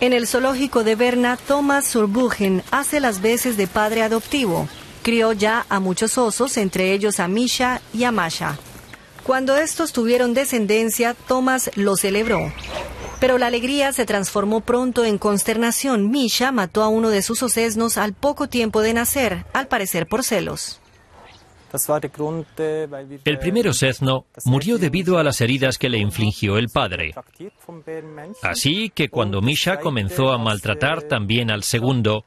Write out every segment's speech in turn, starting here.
En el zoológico de Berna, Thomas Surbuchen hace las veces de padre adoptivo. Crió ya a muchos osos, entre ellos a Misha y a Masha. Cuando estos tuvieron descendencia, Thomas lo celebró. Pero la alegría se transformó pronto en consternación. Misha mató a uno de sus osesnos al poco tiempo de nacer, al parecer por celos. El primero Sezno murió debido a las heridas que le infligió el padre. Así que cuando Misha comenzó a maltratar también al segundo,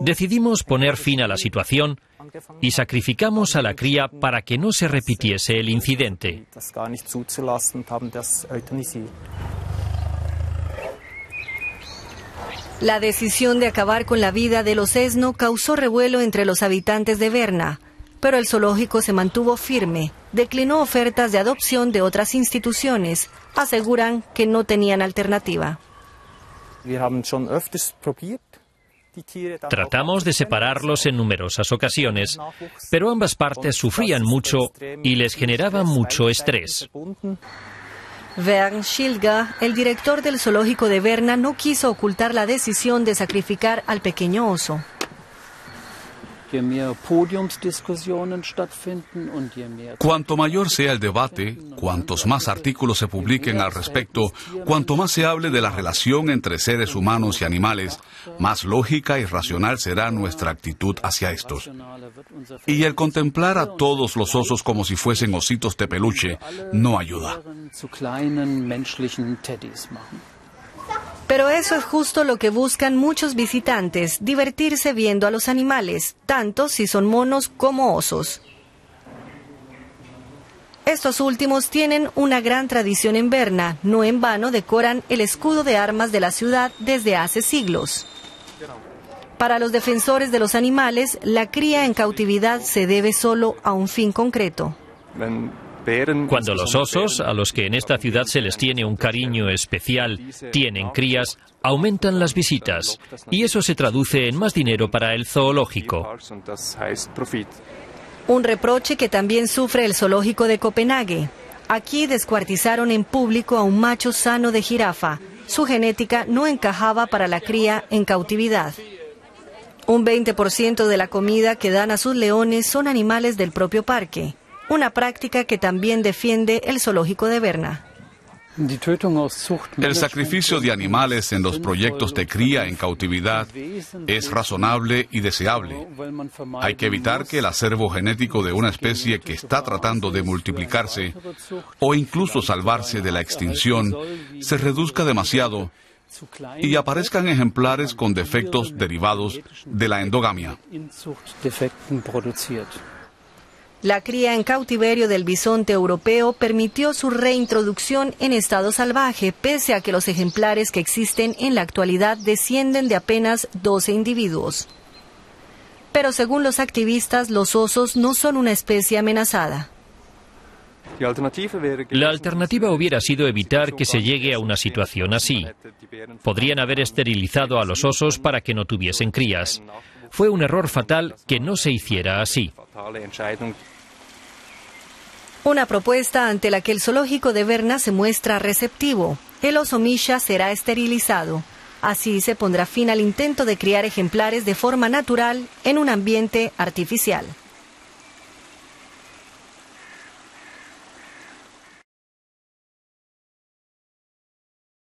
decidimos poner fin a la situación y sacrificamos a la cría para que no se repitiese el incidente. La decisión de acabar con la vida de los Esno causó revuelo entre los habitantes de Berna pero el zoológico se mantuvo firme, declinó ofertas de adopción de otras instituciones, aseguran que no tenían alternativa. Tratamos de separarlos en numerosas ocasiones, pero ambas partes sufrían mucho y les generaba mucho estrés. Vern Schilga, el director del zoológico de Berna, no quiso ocultar la decisión de sacrificar al pequeño oso. Cuanto mayor sea el debate, cuantos más artículos se publiquen al respecto, cuanto más se hable de la relación entre seres humanos y animales, más lógica y racional será nuestra actitud hacia estos. Y el contemplar a todos los osos como si fuesen ositos de peluche no ayuda. Pero eso es justo lo que buscan muchos visitantes, divertirse viendo a los animales, tanto si son monos como osos. Estos últimos tienen una gran tradición en Berna, no en vano decoran el escudo de armas de la ciudad desde hace siglos. Para los defensores de los animales, la cría en cautividad se debe solo a un fin concreto. Cuando los osos, a los que en esta ciudad se les tiene un cariño especial, tienen crías, aumentan las visitas y eso se traduce en más dinero para el zoológico. Un reproche que también sufre el zoológico de Copenhague. Aquí descuartizaron en público a un macho sano de jirafa. Su genética no encajaba para la cría en cautividad. Un 20% de la comida que dan a sus leones son animales del propio parque una práctica que también defiende el zoológico de Berna. El sacrificio de animales en los proyectos de cría en cautividad es razonable y deseable. Hay que evitar que el acervo genético de una especie que está tratando de multiplicarse o incluso salvarse de la extinción se reduzca demasiado y aparezcan ejemplares con defectos derivados de la endogamia. La cría en cautiverio del bisonte europeo permitió su reintroducción en estado salvaje, pese a que los ejemplares que existen en la actualidad descienden de apenas 12 individuos. Pero según los activistas, los osos no son una especie amenazada. La alternativa hubiera sido evitar que se llegue a una situación así. Podrían haber esterilizado a los osos para que no tuviesen crías. Fue un error fatal que no se hiciera así. Una propuesta ante la que el zoológico de Berna se muestra receptivo. El oso Misha será esterilizado. Así se pondrá fin al intento de criar ejemplares de forma natural en un ambiente artificial.